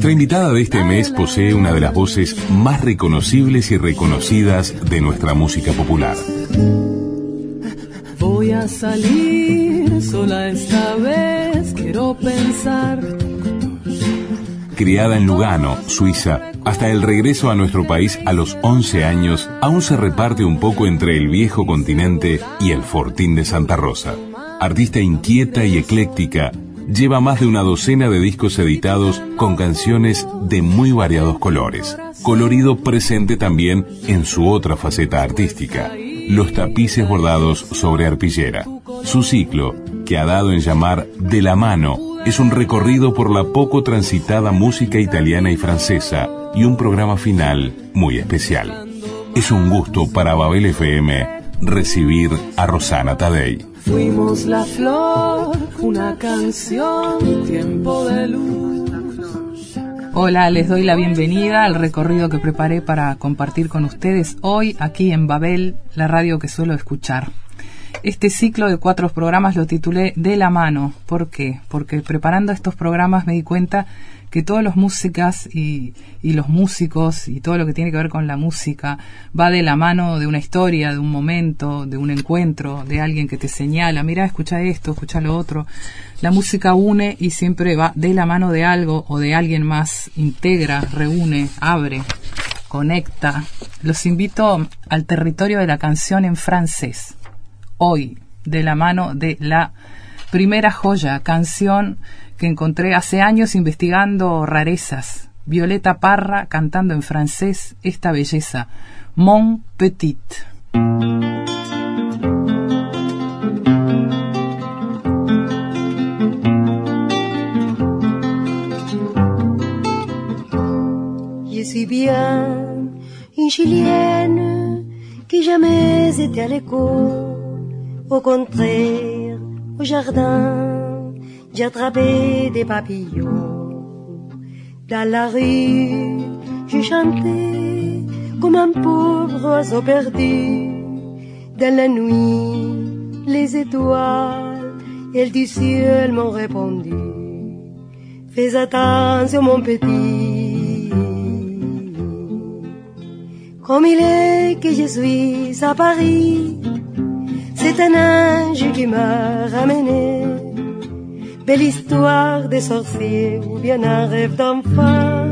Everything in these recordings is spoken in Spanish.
Nuestra invitada de este mes posee una de las voces más reconocibles y reconocidas de nuestra música popular. Voy a salir sola esta vez, quiero pensar. Criada en Lugano, Suiza, hasta el regreso a nuestro país a los 11 años, aún se reparte un poco entre el viejo continente y el fortín de Santa Rosa. Artista inquieta y ecléctica, lleva más de una docena de discos editados con canciones de muy variados colores, colorido presente también en su otra faceta artística, los tapices bordados sobre arpillera. Su ciclo, que ha dado en llamar De la mano, es un recorrido por la poco transitada música italiana y francesa y un programa final muy especial. Es un gusto para Babel FM recibir a Rosana Tadei. Fuimos la flor, una canción, tiempo de luz. Hola, les doy la bienvenida al recorrido que preparé para compartir con ustedes hoy aquí en Babel, la radio que suelo escuchar. Este ciclo de cuatro programas lo titulé De la mano. ¿Por qué? Porque preparando estos programas me di cuenta que todas las músicas y, y, los músicos y todo lo que tiene que ver con la música va de la mano de una historia, de un momento, de un encuentro, de alguien que te señala, mira, escucha esto, escucha lo otro. La música une y siempre va de la mano de algo o de alguien más, integra, reúne, abre, conecta. Los invito al territorio de la canción en francés. Hoy, de la mano de la primera joya, canción que encontré hace años investigando rarezas. Violeta Parra cantando en francés esta belleza, Mon Petit. Je suis bien une chilienne qui jamais était à l'école, au contraire, au jardin j'ai attrapé des papillons. Dans la rue, j'ai chanté comme un pauvre oiseau perdu. Dans la nuit, les étoiles, elles du ciel m'ont répondu. Fais attention mon petit. Comme il est que je suis à Paris, c'est un ange qui m'a ramené belle histoire des sorciers ou bien un rêve d'enfant.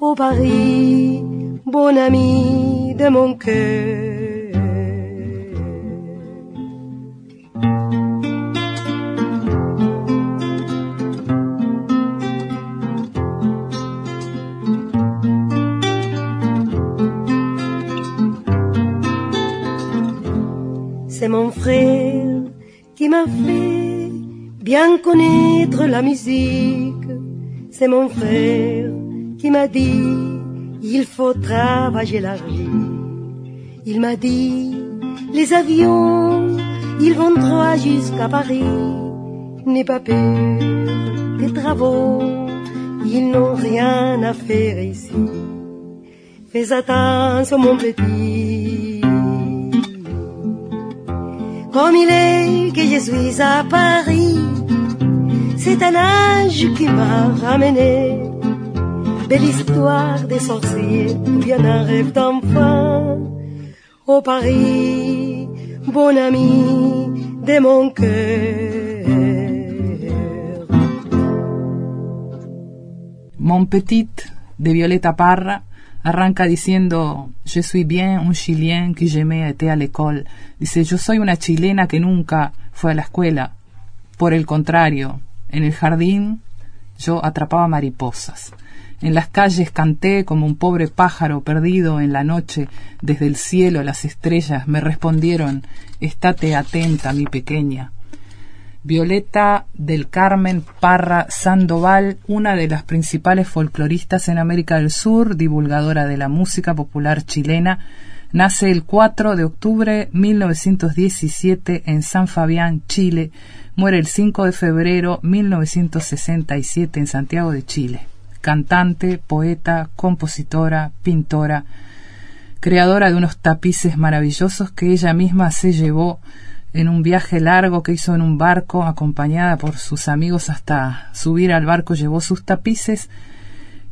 Au Paris, bon ami de mon cœur. C'est mon frère qui m'a fait bien connaître la musique. C'est mon frère qui m'a dit, il faut travailler la vie. Il m'a dit, les avions, ils vont droit jusqu'à Paris. N'aie pas peur des travaux, ils n'ont rien à faire ici. Fais attention mon petit. Comme il est que je suis à Paris, c'est un âge qui m'a ramené. Belle histoire des sorciers, bien un rêve d'enfant. Au Paris, bon ami de mon cœur. Mon Petit de Violeta Parra arranca diciendo Je suis bien un chilien qui jamais été à l'école. Dice yo soy una chilena que nunca fue a la escuela. Por el contrario, en el jardín yo atrapaba mariposas. En las calles canté como un pobre pájaro perdido en la noche. Desde el cielo las estrellas me respondieron Estate atenta, mi pequeña. Violeta del Carmen Parra Sandoval, una de las principales folcloristas en América del Sur, divulgadora de la música popular chilena, nace el 4 de octubre 1917 en San Fabián, Chile, muere el 5 de febrero 1967 en Santiago de Chile. Cantante, poeta, compositora, pintora, creadora de unos tapices maravillosos que ella misma se llevó en un viaje largo que hizo en un barco acompañada por sus amigos hasta subir al barco llevó sus tapices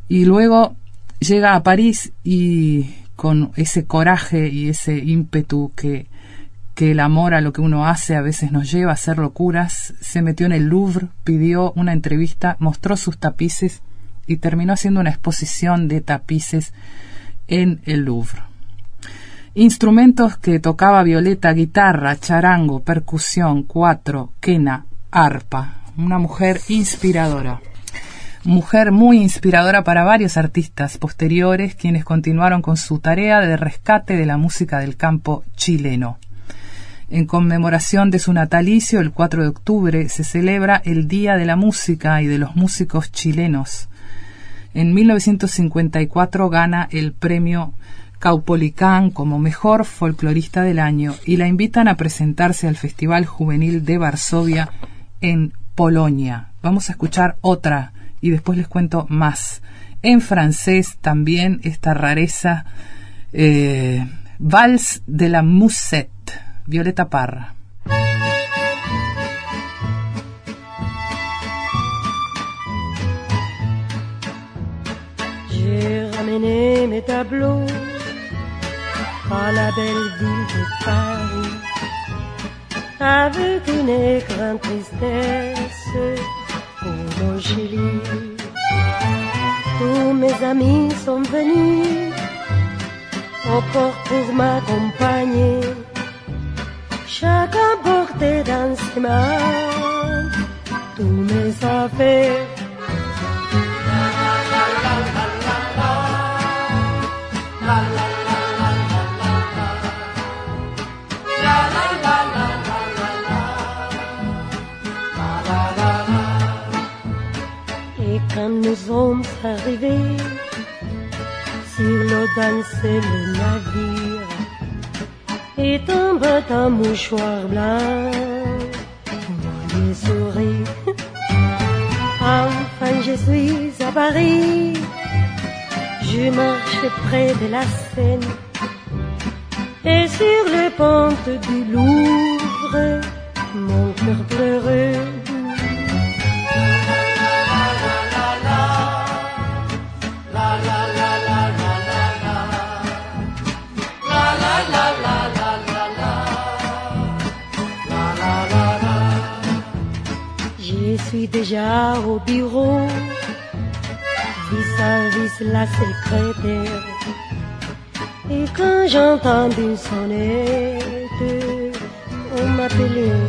y luego llega a París y con ese coraje y ese ímpetu que, que el amor a lo que uno hace a veces nos lleva a hacer locuras, se metió en el Louvre, pidió una entrevista, mostró sus tapices y terminó haciendo una exposición de tapices en el Louvre. Instrumentos que tocaba Violeta, guitarra, charango, percusión, cuatro, quena, arpa. Una mujer inspiradora. Mujer muy inspiradora para varios artistas posteriores quienes continuaron con su tarea de rescate de la música del campo chileno. En conmemoración de su natalicio, el 4 de octubre, se celebra el Día de la Música y de los Músicos Chilenos. En 1954 gana el premio Caupolicán como mejor folclorista del año y la invitan a presentarse al Festival Juvenil de Varsovia en Polonia. Vamos a escuchar otra y después les cuento más. En francés también esta rareza eh, Vals de la Musette, Violeta Parra. J'ai ramené mes tableaux à la belle ville de Paris avec une grande tristesse Tous mes amis sont venus port pour m'accompagner. Chacun portait dans ses mains tous mes affaires. Nous sommes arrivés sur l'eau dansait le navire. Et tombe un mouchoir blanc, moi j'ai souri. Enfin je suis à Paris, je marche près de la Seine. Et sur les pentes du Louvre, mon cœur pleureux. Suis déjà au bureau, vis-à-vis la secrétaire. Et quand j'entends une sonnette, on m'appelait.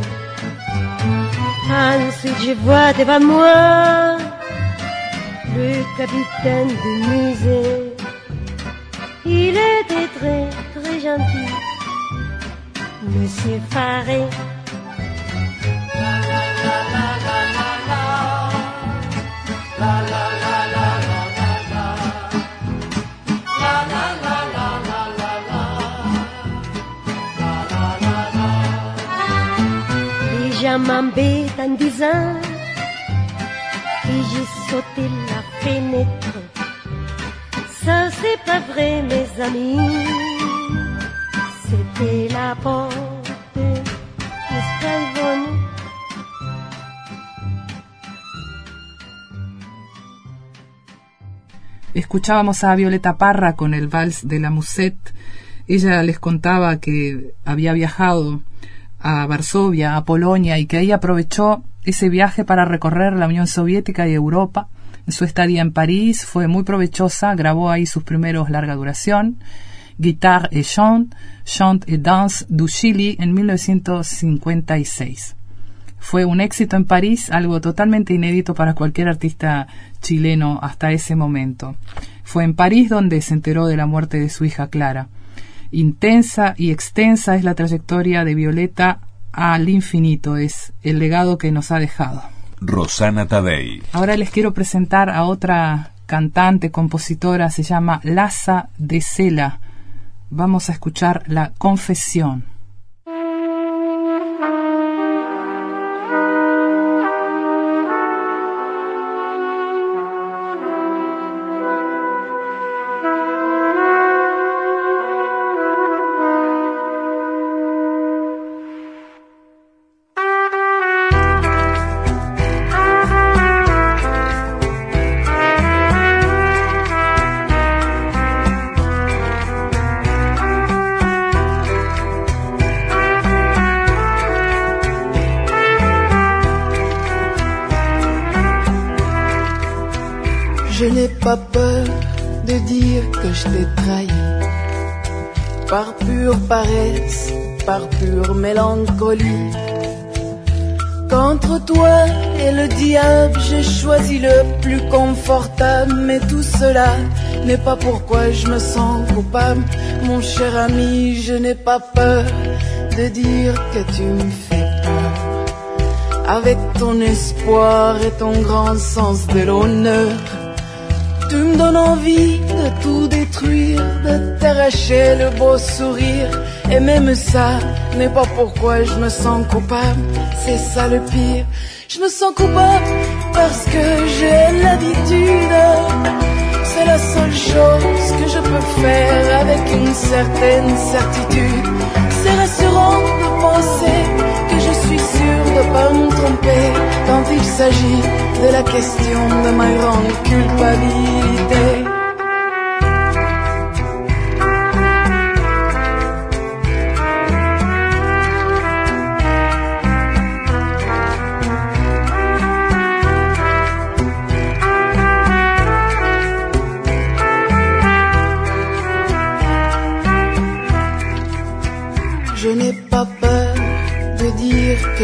Ensuite je vois devant moi le capitaine du musée. Il était très très gentil, Monsieur Faré. M'embête en disant que j'ai sauté la fenêtre. Ça c'est pas vrai mes amis, c'était la porte. Escuchábamos a Violeta Parra con el vals de la Musette. Ella les contaba que había viajado a Varsovia, a Polonia, y que ahí aprovechó ese viaje para recorrer la Unión Soviética y Europa. Su estadía en París fue muy provechosa, grabó ahí sus primeros larga duración, Guitare et Chant, Chant et Danse du Chili, en 1956. Fue un éxito en París, algo totalmente inédito para cualquier artista chileno hasta ese momento. Fue en París donde se enteró de la muerte de su hija Clara. Intensa y extensa es la trayectoria de Violeta al infinito, es el legado que nos ha dejado. Rosana Tadei. Ahora les quiero presentar a otra cantante, compositora, se llama Laza de Sela. Vamos a escuchar La Confesión. Mélancolie. Qu'entre toi et le diable, j'ai choisi le plus confortable, mais tout cela n'est pas pourquoi je me sens coupable. Mon cher ami, je n'ai pas peur de dire que tu me fais peur. Avec ton espoir et ton grand sens de l'honneur, tu me donnes envie de tout détruire, de t'arracher le beau sourire et même ça n'est pas pourquoi je me sens coupable, c'est ça le pire. Je me sens coupable parce que j'ai l'habitude. C'est la seule chose que je peux faire avec une certaine certitude. C'est rassurant de penser que je suis de pas me tromper quand il s'agit de la question de ma grande culpabilité.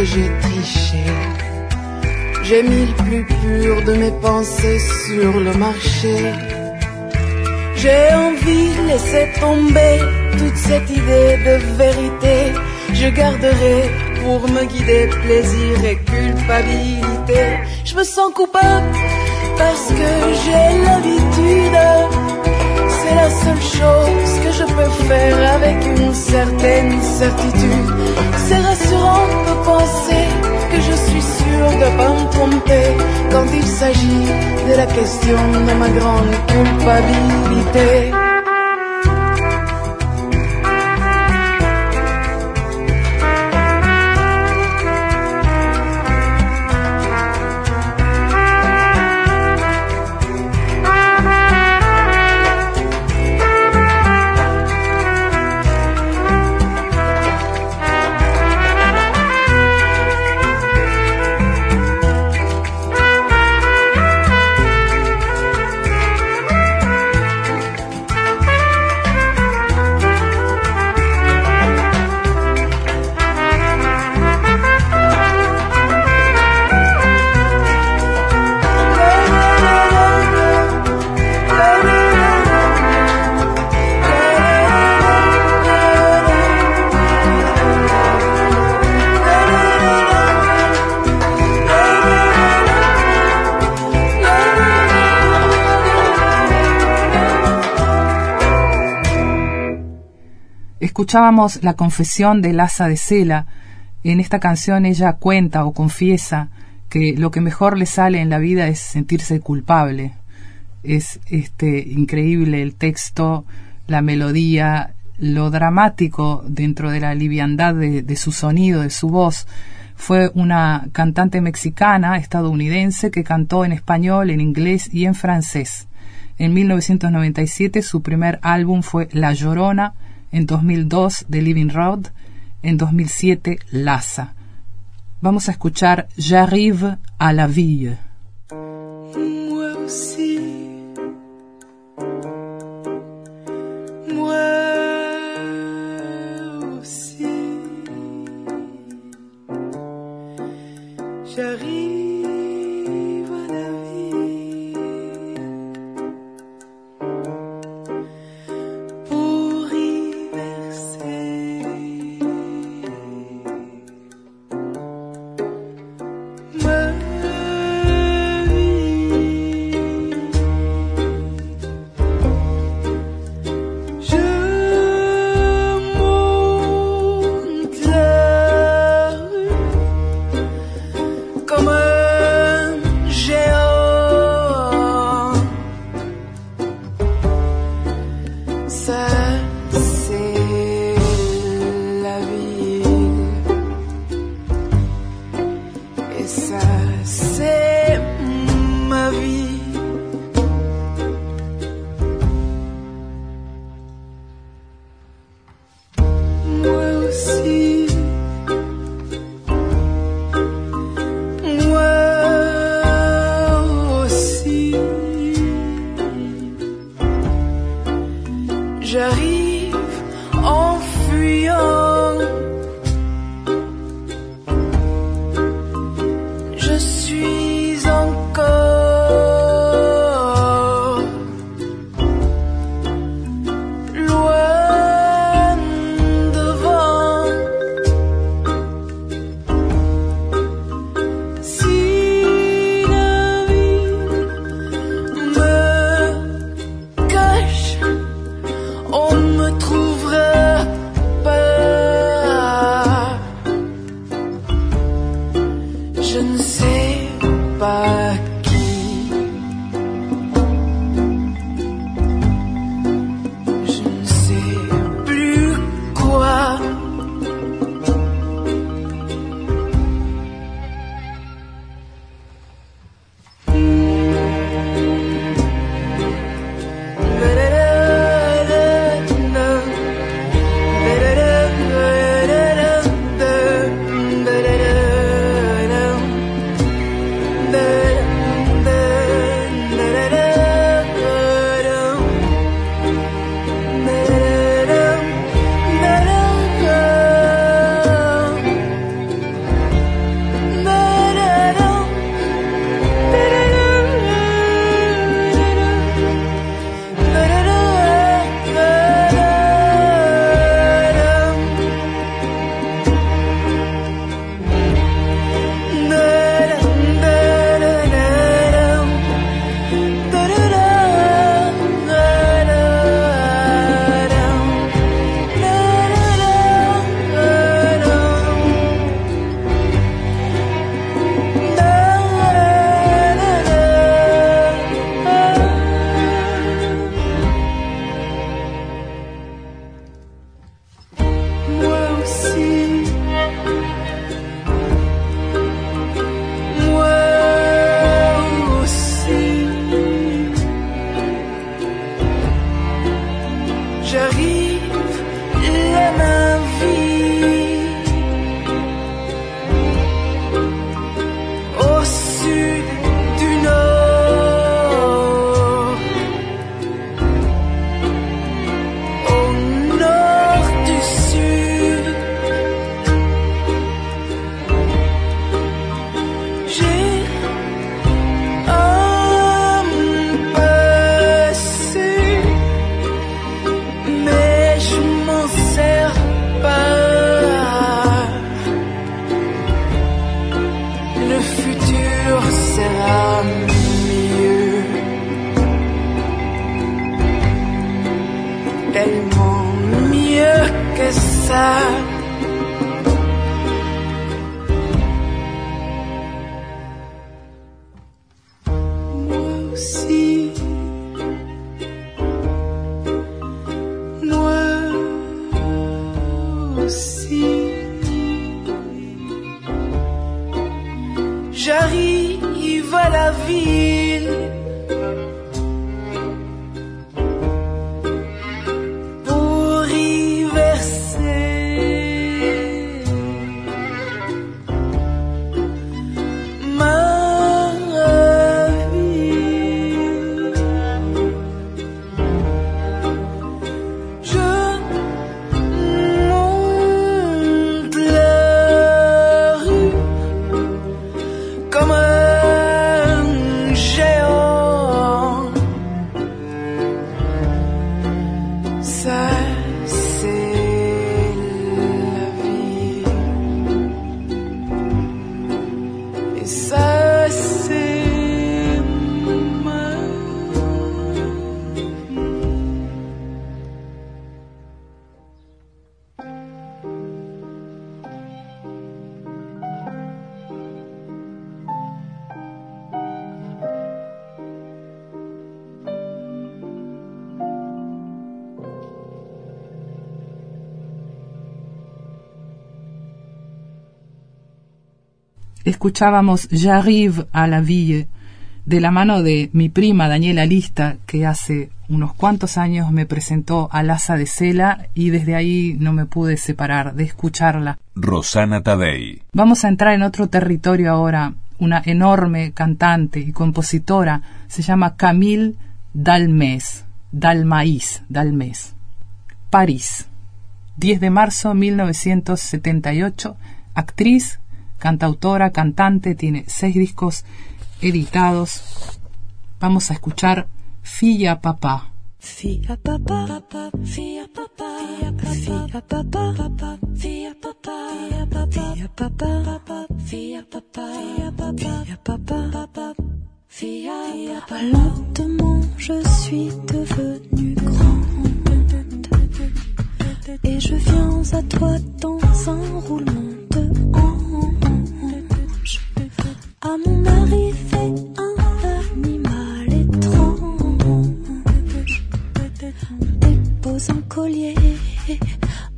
J'ai triché. J'ai mis le plus pur de mes pensées sur le marché. J'ai envie de laisser tomber toute cette idée de vérité. Je garderai pour me guider plaisir et culpabilité. Je me sens coupable parce que j'ai l'habitude. La seule chose que je peux faire avec une certaine certitude. C'est rassurant de penser que je suis sûr de pas me tromper quand il s'agit de la question de ma grande culpabilité. Escuchábamos la confesión de Laza de Sela. En esta canción ella cuenta o confiesa que lo que mejor le sale en la vida es sentirse culpable. Es este increíble el texto, la melodía, lo dramático dentro de la liviandad de, de su sonido, de su voz. Fue una cantante mexicana, estadounidense, que cantó en español, en inglés y en francés. En 1997 su primer álbum fue La Llorona, en 2002 The Living Road, en 2007 Laza. Vamos a escuchar J'arrive à la vie. Escuchábamos J'arrive à la ville de la mano de mi prima Daniela Lista, que hace unos cuantos años me presentó a Laza de Cela y desde ahí no me pude separar de escucharla. Rosana Tadei. Vamos a entrar en otro territorio ahora. Una enorme cantante y compositora se llama Camille Dalmes, Dalmaís, Dalmes. París, 10 de marzo 1978, actriz, cantautora, cantante, tiene seis discos editados. Vamos a escuchar Filla Papá. Fia papá, fia papá, fia papá, fia papá, fia papá, fia papá, fia papá, fia papá. Lentement, je suis devenue grande et je viens à toi dans un roulement de hanche.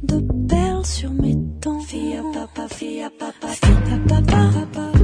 De perles sur mes dents. Papa, fia papa, fia papa, fia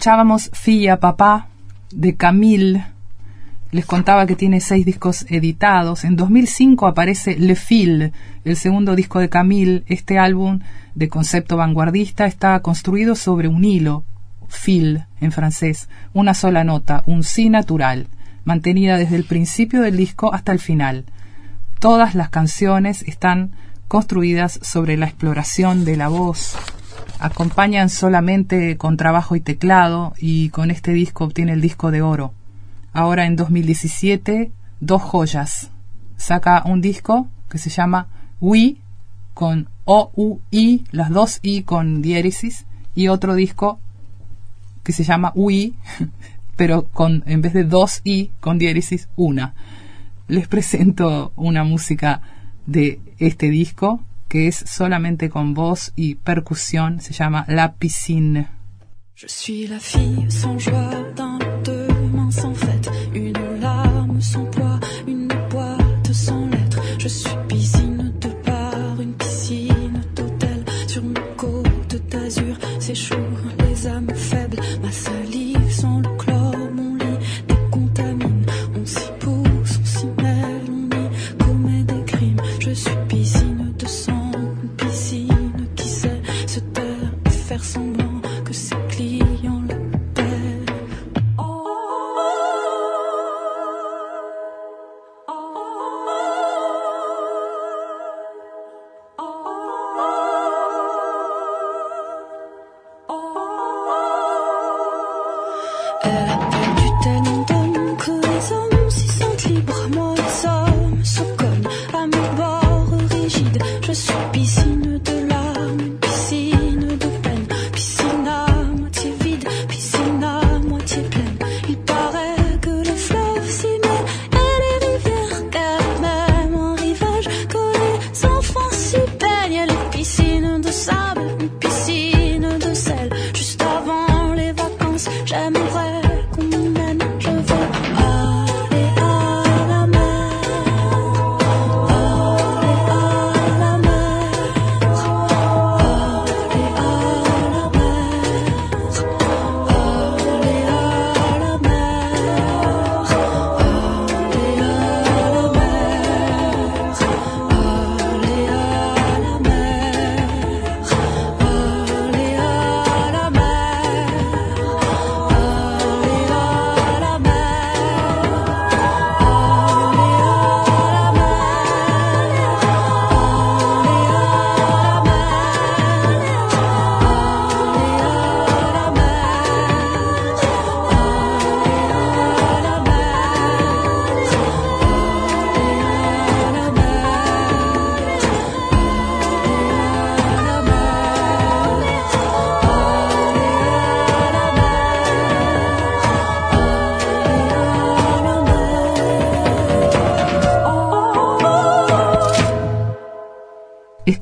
Escuchábamos Filla Papá de Camille. Les contaba que tiene seis discos editados. En 2005 aparece Le Fil, el segundo disco de Camille. Este álbum de concepto vanguardista está construido sobre un hilo, fil en francés, una sola nota, un si natural, mantenida desde el principio del disco hasta el final. Todas las canciones están construidas sobre la exploración de la voz, acompañan solamente con trabajo y teclado y con este disco obtiene el disco de oro. Ahora en 2017, dos joyas. Saca un disco que se llama We con O-U-I, las dos I con diéresis, y otro disco que se llama We, pero con en vez de dos I con diéresis, una. Les presento una música de este disco que es solamente con voz y percusión, se llama La Piscine. Je suis la fille sans joie d'un deux mains sans fête, une larme sans poids, une boîte sans lettres. Je suis piscine de bar, une piscine d'hôtel sur mes côtes d'azur s'échouent les âmes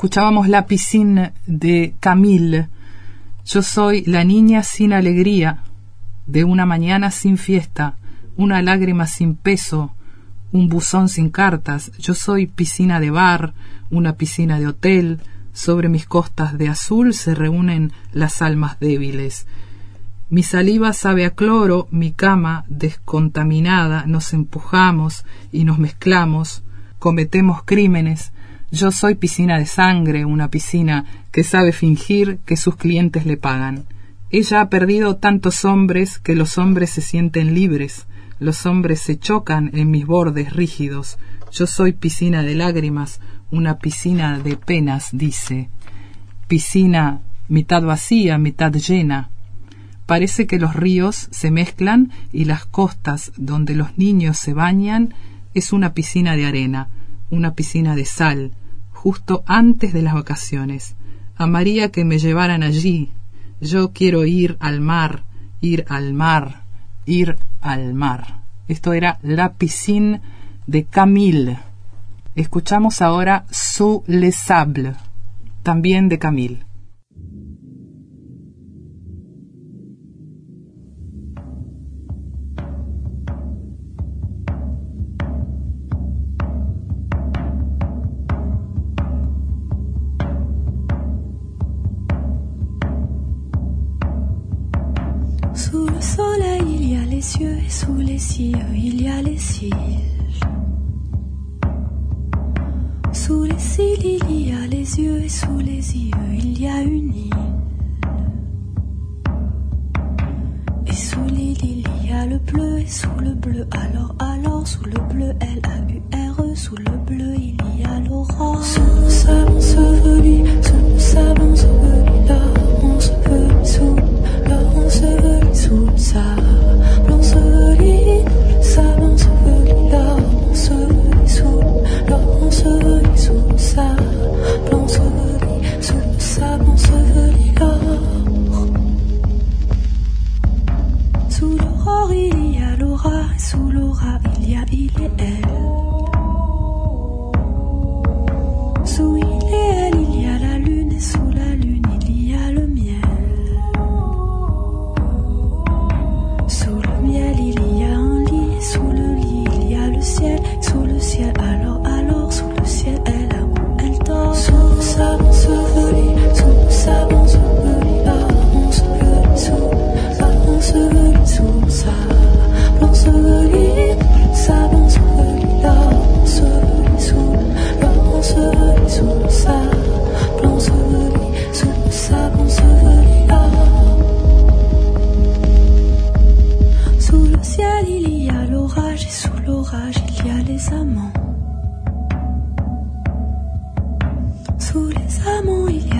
Escuchábamos La piscina de Camille. Yo soy la niña sin alegría, de una mañana sin fiesta, una lágrima sin peso, un buzón sin cartas. Yo soy piscina de bar, una piscina de hotel. Sobre mis costas de azul se reúnen las almas débiles. Mi saliva sabe a cloro, mi cama descontaminada, nos empujamos y nos mezclamos, cometemos crímenes. Yo soy piscina de sangre, una piscina que sabe fingir que sus clientes le pagan. Ella ha perdido tantos hombres que los hombres se sienten libres, los hombres se chocan en mis bordes rígidos. Yo soy piscina de lágrimas, una piscina de penas, dice. Piscina mitad vacía, mitad llena. Parece que los ríos se mezclan y las costas donde los niños se bañan es una piscina de arena, una piscina de sal, justo antes de las vacaciones. Amaría que me llevaran allí. Yo quiero ir al mar, ir al mar, ir al mar. Esto era La piscine de Camille. Escuchamos ahora Sous les sables, también de Camille. Soleil, il y a les cieux et sous les cieux, il y a les cils. Sous les cils, il y a les yeux et sous les yeux, il y a une île. Et sous l'île, il y a le bleu et sous le bleu, alors, alors, sous le bleu, L-A-U-R-E, sous le bleu, il y a l'aurore. Sous le sable enseveli, sous le sable 复杂 il y a les amants. Sous les amants il y a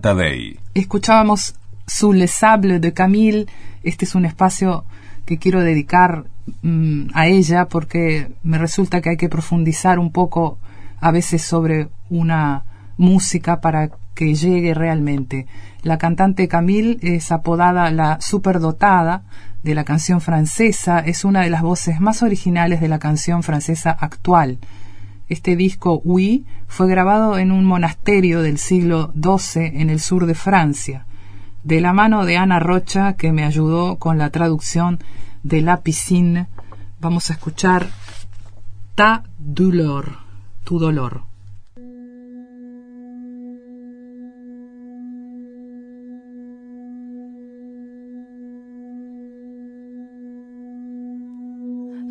Tadei. Escuchábamos Sous le sable de Camille. Este es un espacio que quiero dedicar mm, a ella porque me resulta que hay que profundizar un poco a veces sobre una música para que llegue realmente. La cantante Camille es apodada la superdotada de la canción francesa, es una de las voces más originales de la canción francesa actual. Este disco Oui fue grabado en un monasterio del siglo XII en el sur de Francia, de la mano de Ana Rocha, que me ayudó con la traducción de La Piscine. Vamos a escuchar Ta douleur, tu dolor.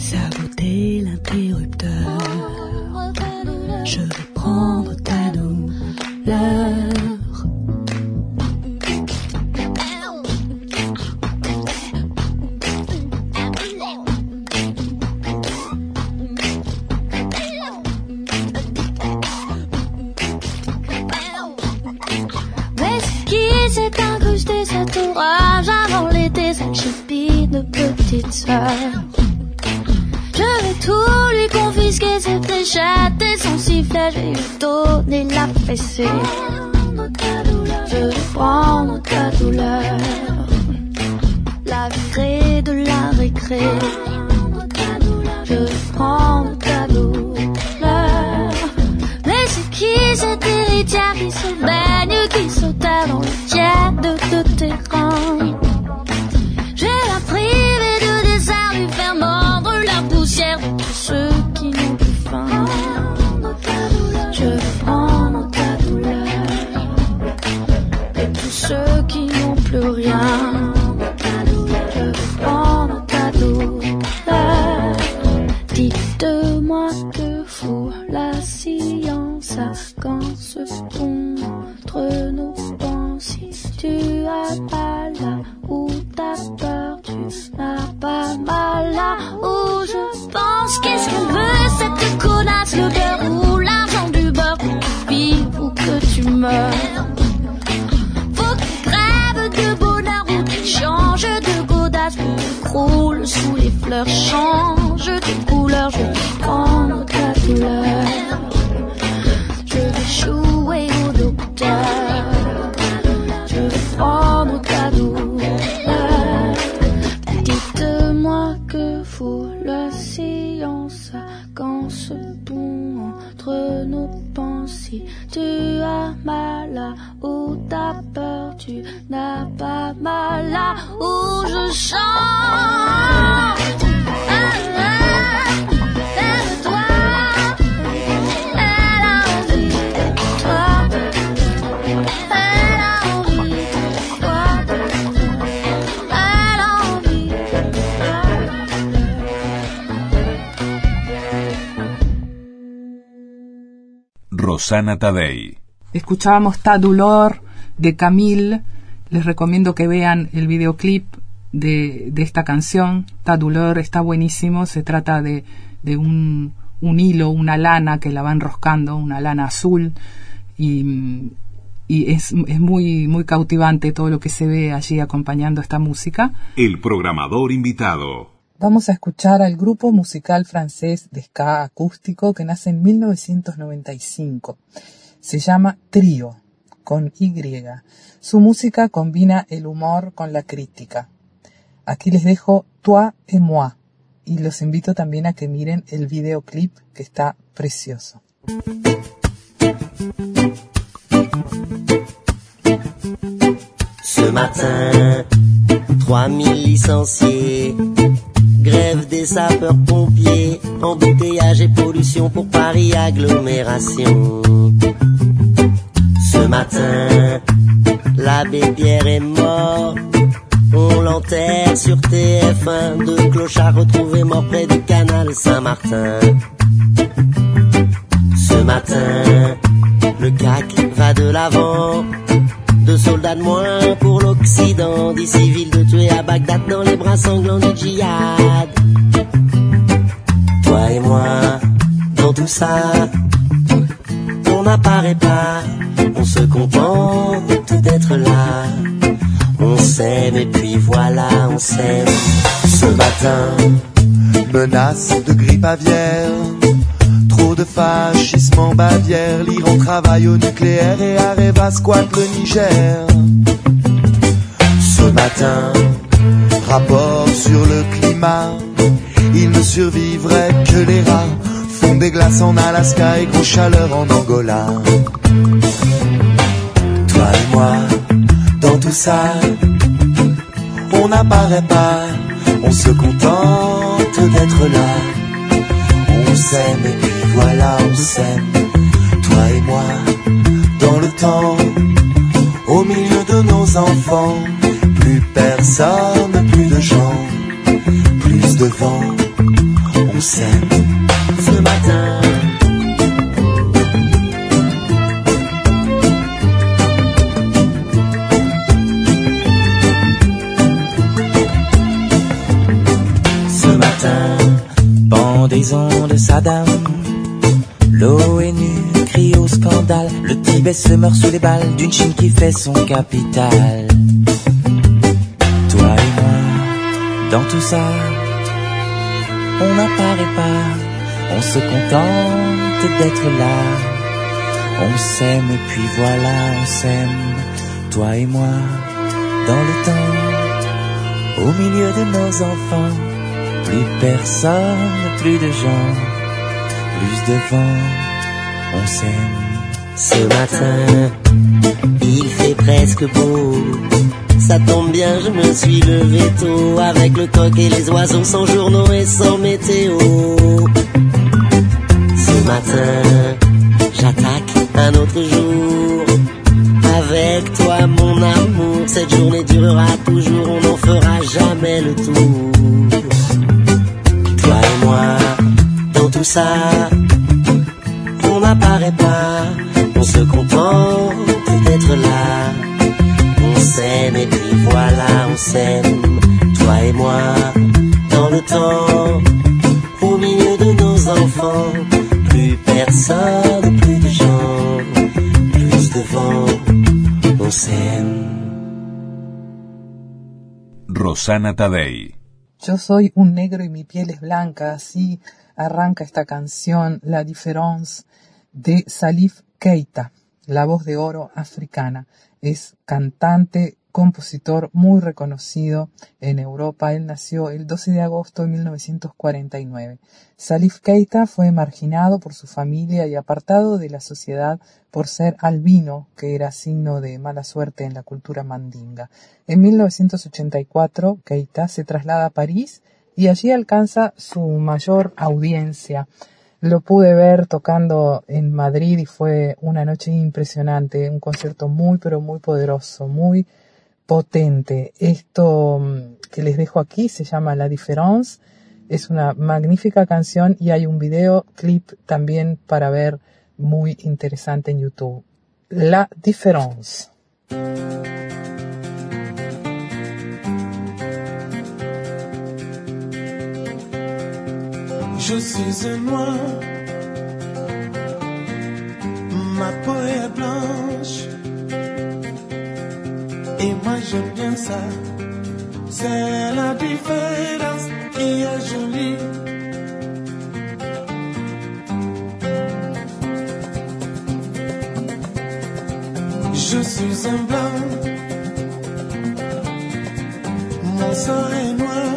saboter l'interrupteur. Je vais prendre croule sous les fleurs, change de couleur, je prendre ta douleur. Tadei. Escuchábamos Ta Douleur de Camille. Les recomiendo que vean el videoclip de, de esta canción. Ta Douleur está buenísimo. Se trata de, de un, un hilo, una lana que la va enroscando, una lana azul. Y, y es, es muy, muy cautivante todo lo que se ve allí acompañando esta música. El programador invitado. Vamos a escuchar al grupo musical francés de ska acústico que nace en 1995. Se llama Trío, con Y. Su música combina el humor con la crítica. Aquí les dejo Toi et moi y los invito también a que miren el videoclip que está precioso. Ce matin, 3000 licenciés, grève des sapeurs-pompiers, embouteillage et pollution pour Paris agglomération. Ce matin, l'abbé Pierre est mort, on l'enterre sur TF1, deux clochards retrouvés morts près du canal Saint-Martin. Ce matin, le CAC va de l'avant. Deux soldats de moins pour l'Occident. Dix civils de tuer à Bagdad dans les bras sanglants du djihad. Toi et moi, dans tout ça, on n'apparaît pas. On se contente d'être là. On s'aime et puis voilà, on s'aime. Ce matin, Menace de grippe aviaire. De fascisme en Bavière. L'Iran travaille au nucléaire et Areva squatte le Niger. ce matin, Rapport sur le climat. Il ne survivrait que les rats. Fond des glaces en Alaska et grosse chaleur en Angola. toi et moi, Dans tout ça, on n'apparaît pas. On se contente d'être là. On s'aime et puis voilà, on s'aime. Toi et moi, dans le temps, au milieu de nos enfants. Plus personne, plus de gens, plus de vent. On s'aime. ce matin. Ce matin, pendaison de Saddam. Le Tibet se meurt sous les balles d'une Chine qui fait son capital. Toi et moi, dans tout ça, on n'apparaît pas. On se contente d'être là. On s'aime et puis voilà, on s'aime. Toi et moi, dans le temps, au milieu de nos enfants. Plus personne, plus de gens, plus de vent, on s'aime. Ce matin, il fait presque beau. Ça tombe bien, je me suis levé tôt avec le coq et les oiseaux sans journaux et sans météo. Ce matin, j'attaque un autre jour. Avec toi, mon amour, cette journée durera toujours, on n'en fera jamais le tour. Toi et moi, dans tout ça, Tadei. Yo soy un negro y mi piel es blanca, así arranca esta canción La Différence de Salif Keita, la voz de oro africana. Es cantante, compositor muy reconocido en Europa. Él nació el 12 de agosto de 1949. Salif Keita fue marginado por su familia y apartado de la sociedad por ser albino, que era signo de mala suerte en la cultura mandinga. En 1984, Keita se traslada a París y allí alcanza su mayor audiencia. Lo pude ver tocando en Madrid y fue una noche impresionante, un concierto muy pero muy poderoso, muy potente. Esto mm, que les dejo aquí se llama La Différence. Es una magnífica canción y hay un video clip también para ver muy interesante en YouTube. La Différence. Je suis un noir, ma peau blanche, j'aime bien ça. C'est la différence qui est jolie. Je suis un blanc, mon sang est noir.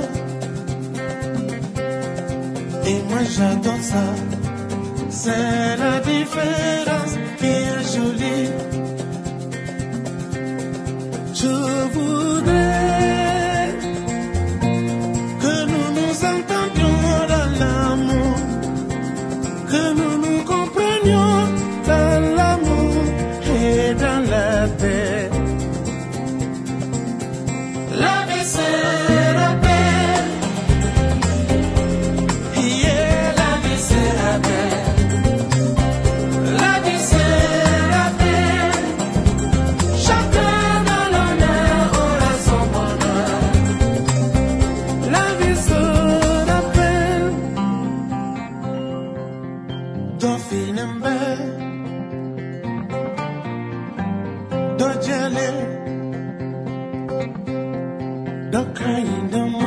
Et moi j'adore ça. C'est la différence qui est jolie. to vous. どこへでも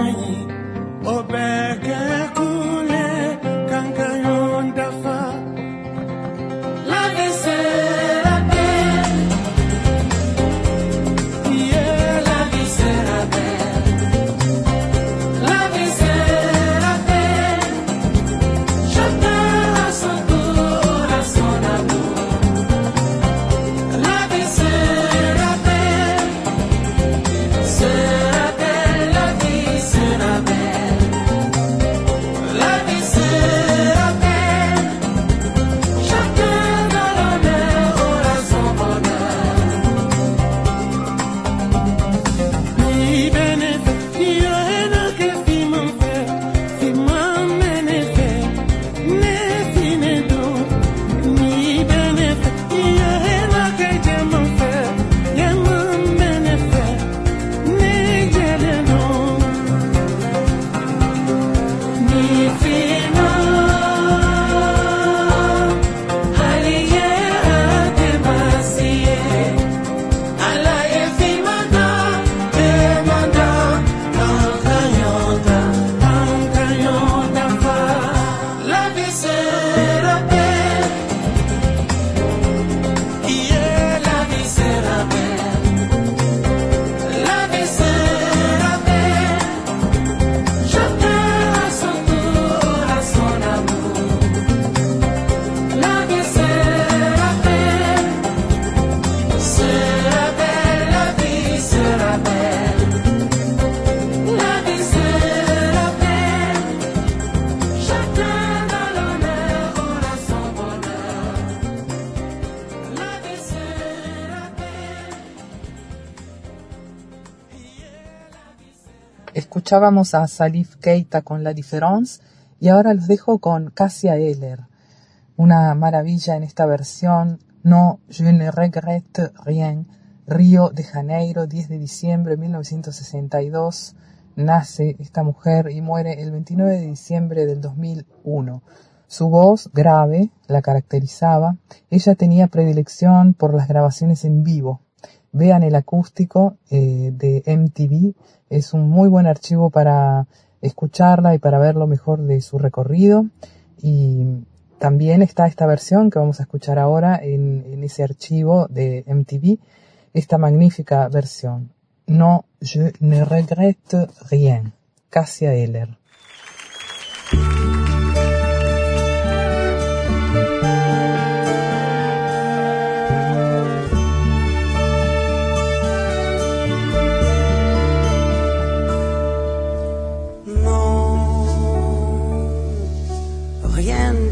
Escuchábamos a Salif Keita con La Différence y ahora los dejo con Cassia Eller. Una maravilla en esta versión, No, je ne regrette rien. Río de Janeiro, 10 de diciembre de 1962. Nace esta mujer y muere el 29 de diciembre del 2001. Su voz grave la caracterizaba. Ella tenía predilección por las grabaciones en vivo. Vean el acústico eh, de MTV. Es un muy buen archivo para escucharla y para ver lo mejor de su recorrido. Y también está esta versión que vamos a escuchar ahora en, en ese archivo de MTV, esta magnífica versión. No, je ne regrette rien. Cassia Eller.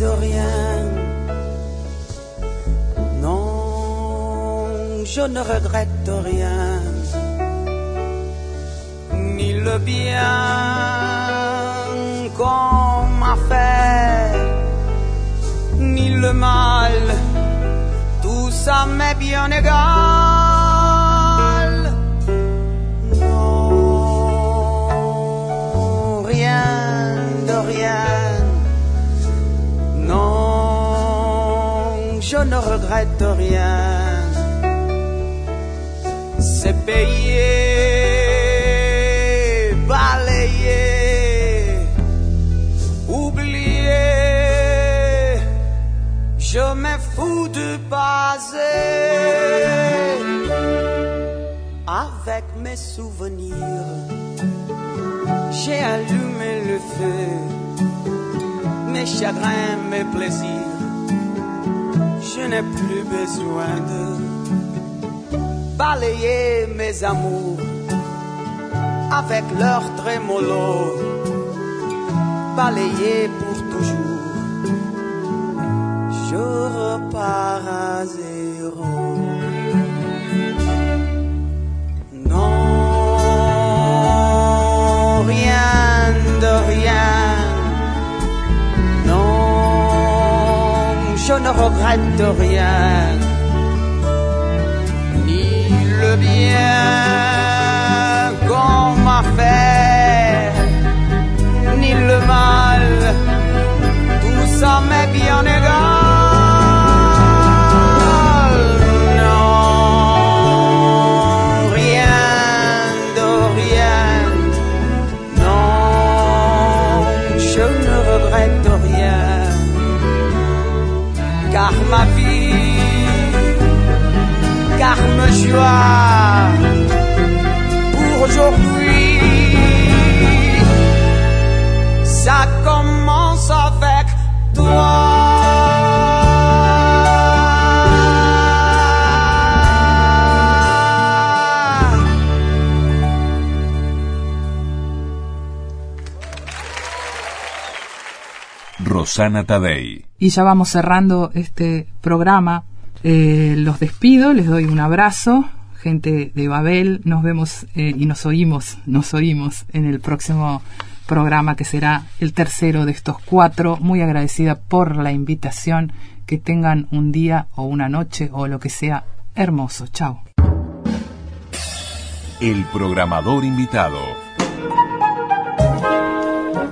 Rien. Non, je ne regrette rien. Ni le bien qu'on m'a fait, ni le mal. Tout ça m'est bien égal. Regrette rien. C'est payé, balayé, oublié. Je me fous du passé avec mes souvenirs. J'ai allumé le feu, mes chagrins, mes plaisirs. Je n'ai plus besoin de balayer mes amours avec leur trémolo, balayer pour toujours. Je repars. Regrette rien. Rosana Tadei. Y ya vamos cerrando este programa. Eh, los despido, les doy un abrazo. Gente de Babel, nos vemos eh, y nos oímos, nos oímos en el próximo programa que será el tercero de estos cuatro. Muy agradecida por la invitación. Que tengan un día o una noche o lo que sea hermoso. Chao. El programador invitado.